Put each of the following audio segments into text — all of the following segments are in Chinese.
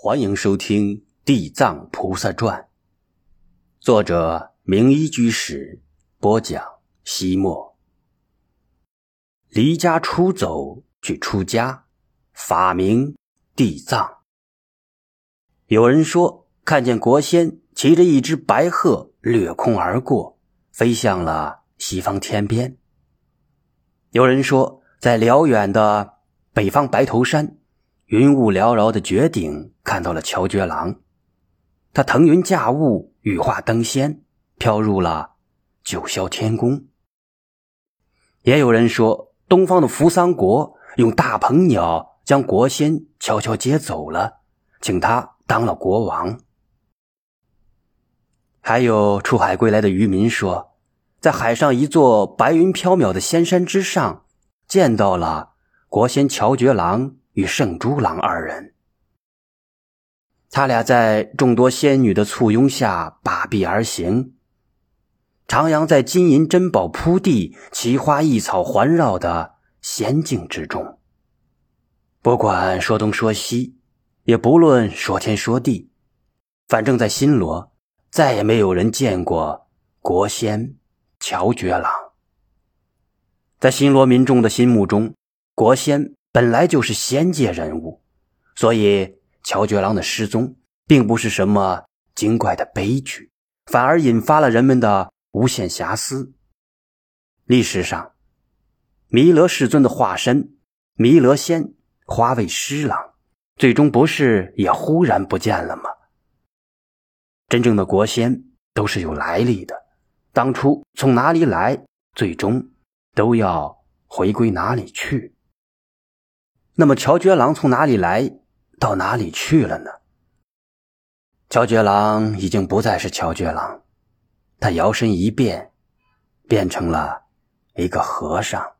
欢迎收听《地藏菩萨传》，作者明一居士播讲。西莫离家出走去出家，法名地藏。有人说看见国仙骑着一只白鹤掠空而过，飞向了西方天边。有人说在辽远的北方白头山。云雾缭绕的绝顶，看到了乔觉郎，他腾云驾雾，羽化登仙，飘入了九霄天宫。也有人说，东方的扶桑国用大鹏鸟将国仙悄悄接走了，请他当了国王。还有出海归来的渔民说，在海上一座白云飘渺的仙山之上，见到了国仙乔觉郎。与圣珠郎二人，他俩在众多仙女的簇拥下把臂而行，徜徉在金银珍宝铺地、奇花异草环绕的仙境之中。不管说东说西，也不论说天说地，反正在新罗再也没有人见过国仙乔觉郎。在新罗民众的心目中，国仙。本来就是仙界人物，所以乔觉郎的失踪并不是什么精怪的悲剧，反而引发了人们的无限遐思。历史上，弥勒世尊的化身弥勒仙化为狮郎，最终不是也忽然不见了吗？真正的国仙都是有来历的，当初从哪里来，最终都要回归哪里去。那么乔觉郎从哪里来到哪里去了呢？乔觉郎已经不再是乔觉郎，他摇身一变，变成了一个和尚。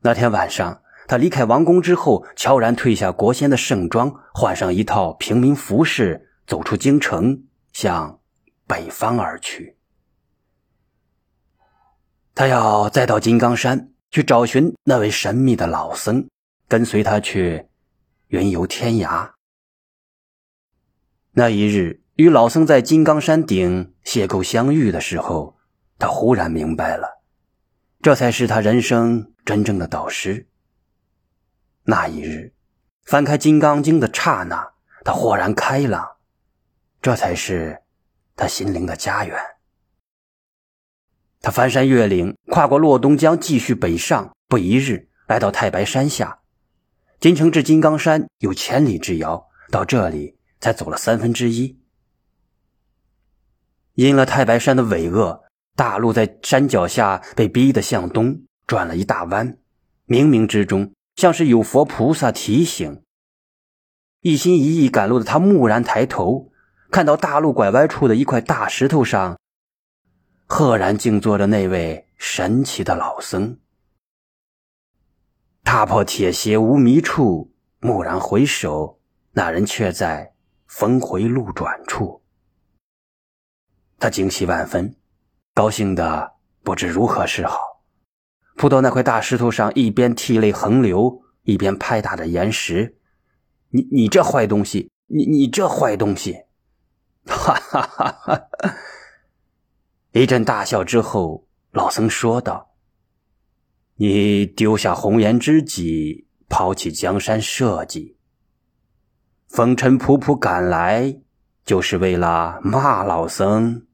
那天晚上，他离开王宫之后，悄然褪下国仙的盛装，换上一套平民服饰，走出京城，向北方而去。他要再到金刚山去找寻那位神秘的老僧。跟随他去云游天涯。那一日，与老僧在金刚山顶邂逅相遇的时候，他忽然明白了，这才是他人生真正的导师。那一日，翻开《金刚经》的刹那，他豁然开朗，这才是他心灵的家园。他翻山越岭，跨过洛东江，继续北上，不一日，来到太白山下。金城至金刚山有千里之遥，到这里才走了三分之一。因了太白山的巍峨，大路在山脚下被逼得向东转了一大弯，冥冥之中像是有佛菩萨提醒。一心一意赶路的他蓦然抬头，看到大路拐弯处的一块大石头上，赫然静坐着那位神奇的老僧。踏破铁鞋无觅处，蓦然回首，那人却在峰回路转处。他惊喜万分，高兴的不知如何是好，扑到那块大石头上，一边涕泪横流，一边拍打着岩石：“你你这坏东西，你你这坏东西！” 哈哈哈哈哈！一阵大笑之后，老僧说道。你丢下红颜知己，抛弃江山社稷，风尘仆仆赶来，就是为了骂老僧。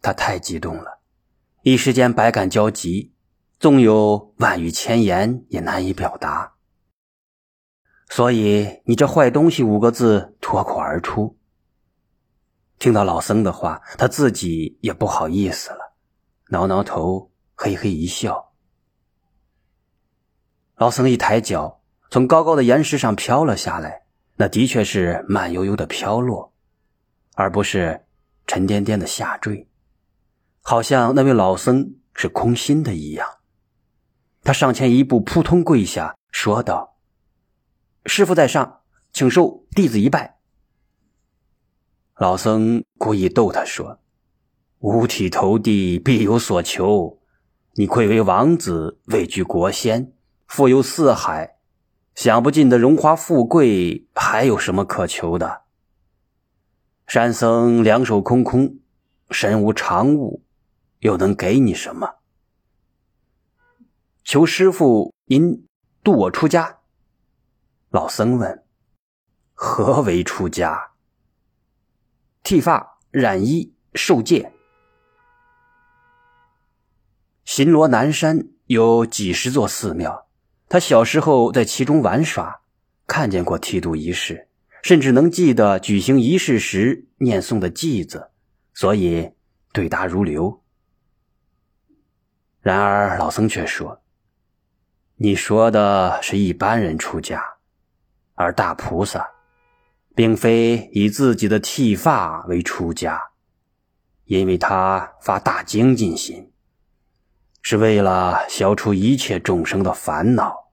他太激动了，一时间百感交集，纵有万语千言也难以表达。所以，你这坏东西五个字脱口而出。听到老僧的话，他自己也不好意思了。挠挠头，嘿嘿一笑。老僧一抬脚，从高高的岩石上飘了下来。那的确是慢悠悠的飘落，而不是沉甸甸的下坠，好像那位老僧是空心的一样。他上前一步，扑通跪下，说道：“师傅在上，请受弟子一拜。”老僧故意逗他说。五体投地，必有所求。你愧为王子，位居国仙，富有四海，享不尽的荣华富贵，还有什么可求的？山僧两手空空，身无长物，又能给你什么？求师傅，您渡我出家。老僧问：“何为出家？”剃发、染衣、受戒。新罗南山有几十座寺庙。他小时候在其中玩耍，看见过剃度仪式，甚至能记得举行仪式时念诵的偈子，所以对答如流。然而老僧却说：“你说的是一般人出家，而大菩萨，并非以自己的剃发为出家，因为他发大精进心，是为了消除一切众生的烦恼。”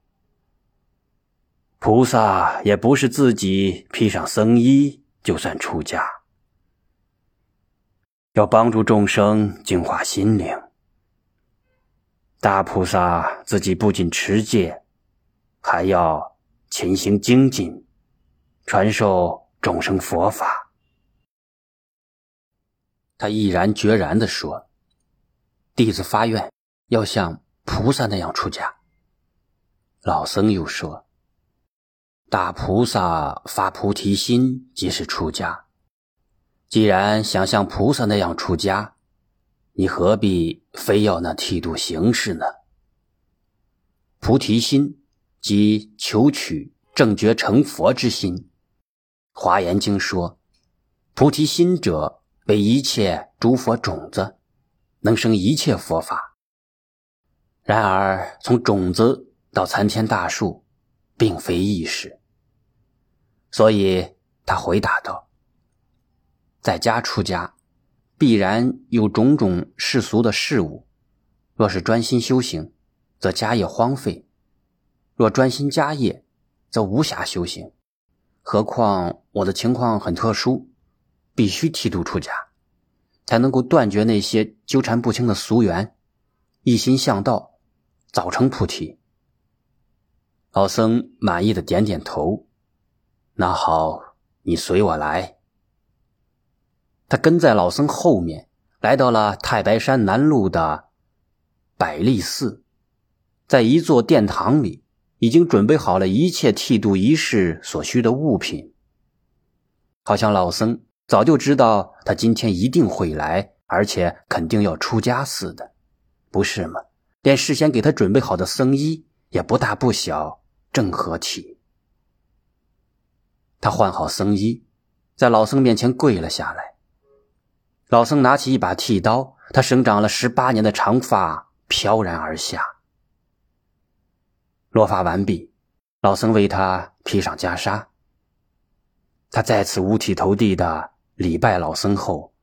菩萨也不是自己披上僧衣就算出家，要帮助众生净化心灵。大菩萨自己不仅持戒，还要勤行精进，传授众生佛法。他毅然决然地说：“弟子发愿要像菩萨那样出家。”老僧又说。大菩萨发菩提心即是出家。既然想像菩萨那样出家，你何必非要那剃度形式呢？菩提心即求取正觉成佛之心。华严经说：“菩提心者，为一切诸佛种子，能生一切佛法。”然而，从种子到参天大树，并非易事。所以他回答道：“在家出家，必然有种种世俗的事物；若是专心修行，则家业荒废；若专心家业，则无暇修行。何况我的情况很特殊，必须剃度出家，才能够断绝那些纠缠不清的俗缘，一心向道，早成菩提。”老僧满意的点点头。那好，你随我来。他跟在老僧后面，来到了太白山南麓的百利寺，在一座殿堂里，已经准备好了一切剃度仪式所需的物品。好像老僧早就知道他今天一定会来，而且肯定要出家似的，不是吗？连事先给他准备好的僧衣也不大不小，正合体。他换好僧衣，在老僧面前跪了下来。老僧拿起一把剃刀，他生长了十八年的长发飘然而下。落发完毕，老僧为他披上袈裟。他再次五体投地的礼拜老僧后，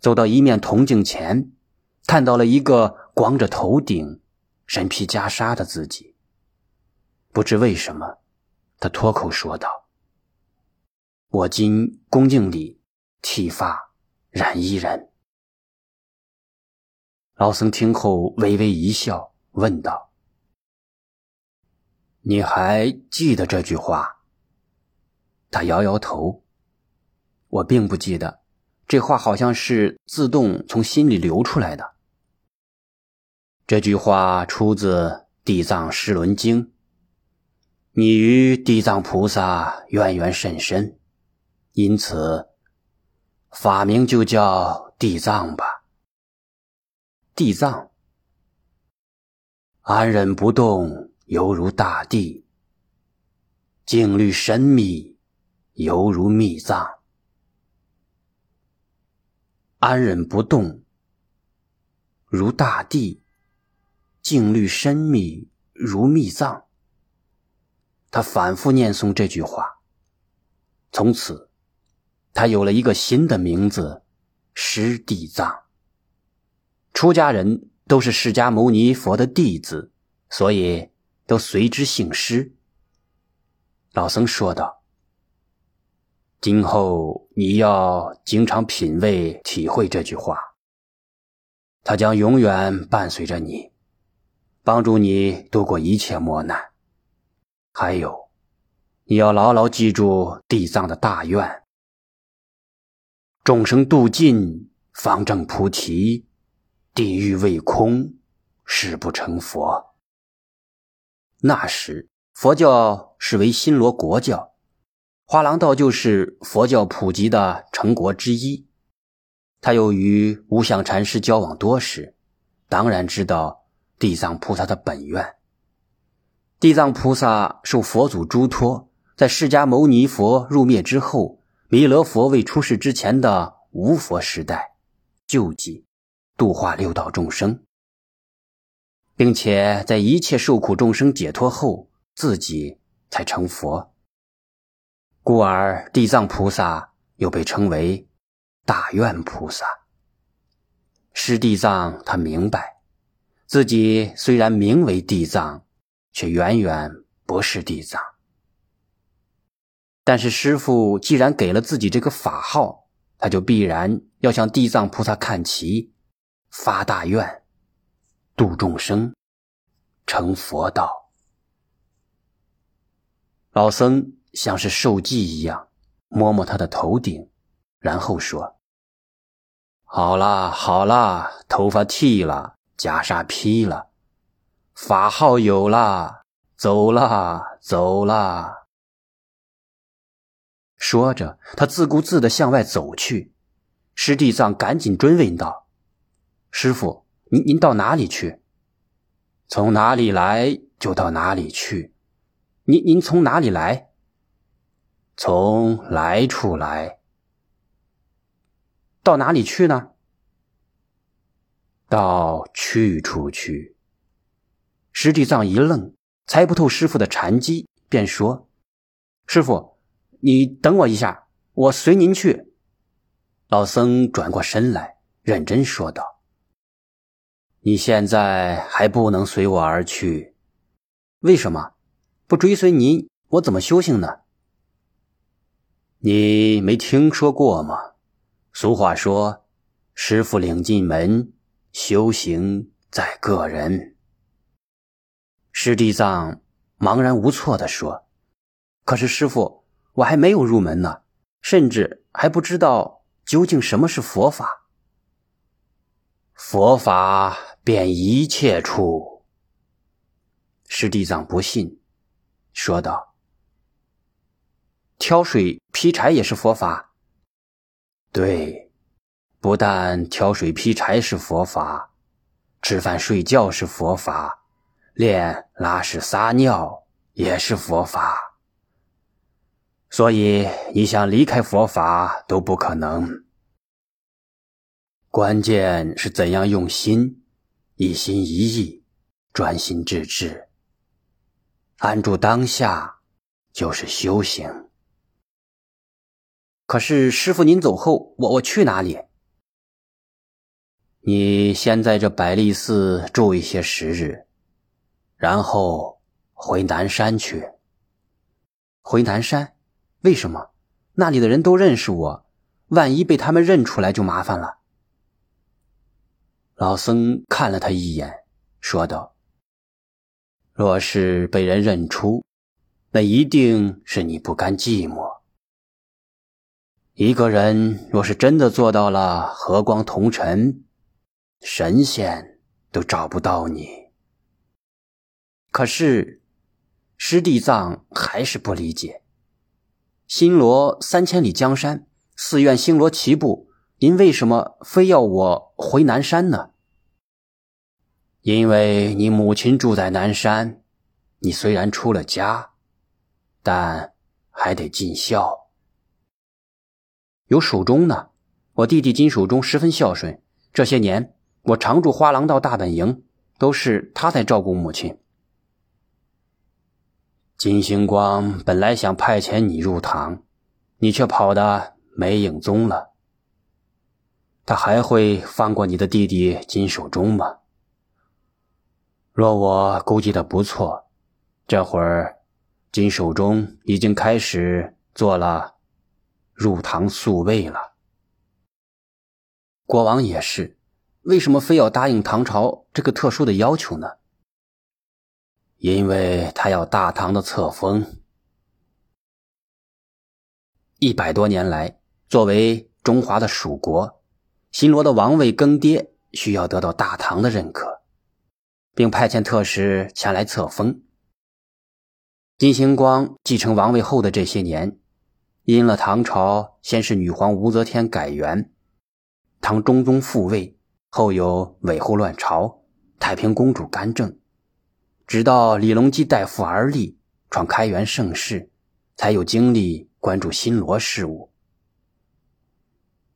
走到一面铜镜前，看到了一个光着头顶、身披袈裟的自己。不知为什么，他脱口说道。我今恭敬礼剃发染衣人。老僧听后微微一笑，问道：“你还记得这句话？”他摇摇头：“我并不记得，这话好像是自动从心里流出来的。”这句话出自《地藏十轮经》，你与地藏菩萨渊源甚深。因此，法名就叫地藏吧。地藏，安忍不动，犹如大地；静虑神秘，犹如密藏。安忍不动，如大地；静虑深密，如密藏。他反复念诵这句话，从此。他有了一个新的名字，师地藏。出家人都是释迦牟尼佛的弟子，所以都随之姓师。老僧说道：“今后你要经常品味、体会这句话，它将永远伴随着你，帮助你度过一切磨难。还有，你要牢牢记住地藏的大愿：众生度尽，方正菩提；地狱未空，誓不成佛。那时，佛教是为新罗国教，花廊道就是佛教普及的成国之一。他又与无相禅师交往多时，当然知道地藏菩萨的本愿。地藏菩萨受佛祖嘱托，在释迦牟尼佛入灭之后，弥勒佛未出世之前的无佛时代，救济、度化六道众生，并且在一切受苦众生解脱后，自己才成佛。故而地藏菩萨又被称为。大愿菩萨，师地藏，他明白，自己虽然名为地藏，却远远不是地藏。但是师傅既然给了自己这个法号，他就必然要向地藏菩萨看齐，发大愿，度众生，成佛道。老僧像是受记一样，摸摸他的头顶。然后说：“好啦，好啦，头发剃了，袈裟披了，法号有了，走啦，走啦。”说着，他自顾自的向外走去。师地藏赶紧追问道：“师傅，您您到哪里去？从哪里来就到哪里去。您您从哪里来？从来处来。”到哪里去呢？到去处去。石地藏一愣，猜不透师傅的禅机，便说：“师傅，你等我一下，我随您去。”老僧转过身来，认真说道：“你现在还不能随我而去，为什么？不追随您，我怎么修行呢？你没听说过吗？”俗话说：“师傅领进门，修行在个人。”师地藏茫然无措地说：“可是师傅，我还没有入门呢，甚至还不知道究竟什么是佛法。佛法遍一切处。”师地藏不信，说道：“挑水劈柴也是佛法。”对，不但挑水劈柴是佛法，吃饭睡觉是佛法，练拉屎撒尿也是佛法。所以你想离开佛法都不可能。关键是怎样用心，一心一意，专心致志，安住当下，就是修行。可是师傅，您走后，我我去哪里？你先在这百利寺住一些时日，然后回南山去。回南山？为什么？那里的人都认识我，万一被他们认出来就麻烦了。老僧看了他一眼，说道：“若是被人认出，那一定是你不甘寂寞。”一个人若是真的做到了和光同尘，神仙都找不到你。可是，师地藏还是不理解。新罗三千里江山，寺院星罗棋布，您为什么非要我回南山呢？因为你母亲住在南山，你虽然出了家，但还得尽孝。有守中呢，我弟弟金守中十分孝顺。这些年，我常住花廊道大本营，都是他在照顾母亲。金星光本来想派遣你入堂，你却跑得没影踪了。他还会放过你的弟弟金守中吗？若我估计的不错，这会儿金守中已经开始做了。入堂宿卫了。国王也是，为什么非要答应唐朝这个特殊的要求呢？因为他要大唐的册封。一百多年来，作为中华的属国，新罗的王位更迭需要得到大唐的认可，并派遣特使前来册封。金星光继承王位后的这些年，因了唐朝先是女皇武则天改元，唐中宗复位，后有韦后乱朝，太平公主干政，直到李隆基代父而立，创开元盛世，才有精力关注新罗事务。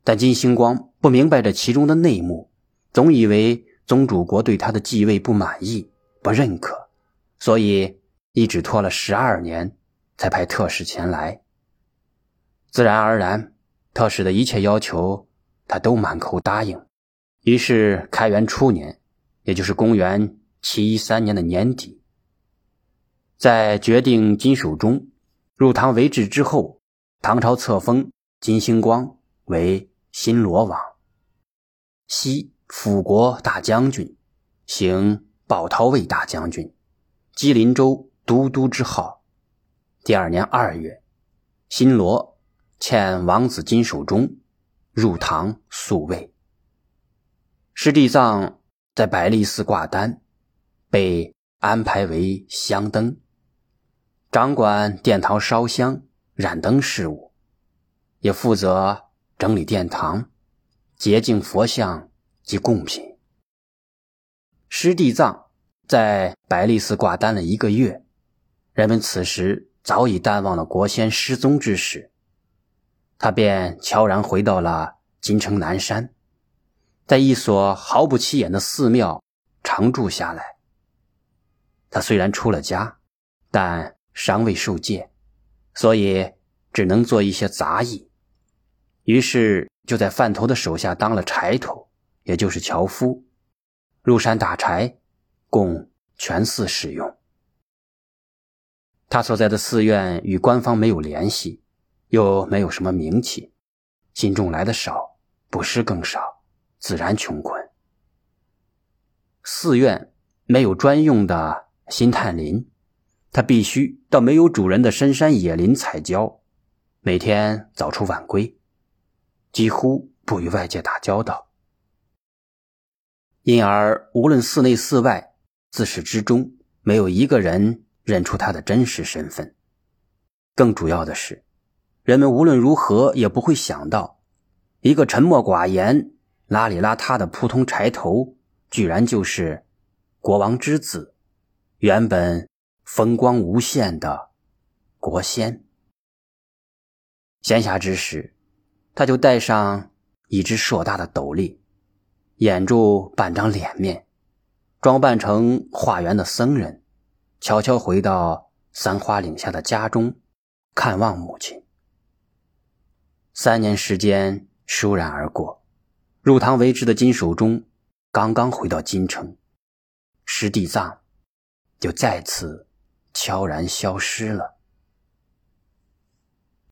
但金星光不明白这其中的内幕，总以为宗主国对他的继位不满意、不认可，所以。一直拖了十二年，才派特使前来。自然而然，特使的一切要求，他都满口答应。于是，开元初年，也就是公元七一三年的年底，在决定金守中入唐为质之后，唐朝册封金星光为新罗王，西辅国大将军，行保陶卫大将军，吉林州。都督之号。第二年二月，新罗遣王子金守中入唐宿卫。师弟藏在百利寺挂单，被安排为香灯，掌管殿堂烧香、燃灯事务，也负责整理殿堂、洁净佛像及贡品。师弟藏在百利寺挂单了一个月。人们此时早已淡忘了国仙失踪之事，他便悄然回到了京城南山，在一所毫不起眼的寺庙常住下来。他虽然出了家，但尚未受戒，所以只能做一些杂役，于是就在饭头的手下当了柴头，也就是樵夫，入山打柴，供全寺使用。他所在的寺院与官方没有联系，又没有什么名气，信众来的少，布施更少，自然穷困。寺院没有专用的新探林，他必须到没有主人的深山野林采椒，每天早出晚归，几乎不与外界打交道，因而无论寺内寺外，自始至终没有一个人。认出他的真实身份。更主要的是，人们无论如何也不会想到，一个沉默寡言、邋里邋遢的普通柴头，居然就是国王之子，原本风光无限的国仙。闲暇之时，他就戴上一只硕大的斗笠，掩住半张脸面，装扮成化缘的僧人。悄悄回到三花岭下的家中，看望母亲。三年时间倏然而过，入唐为质的金守中刚刚回到京城，师地藏就再次悄然消失了。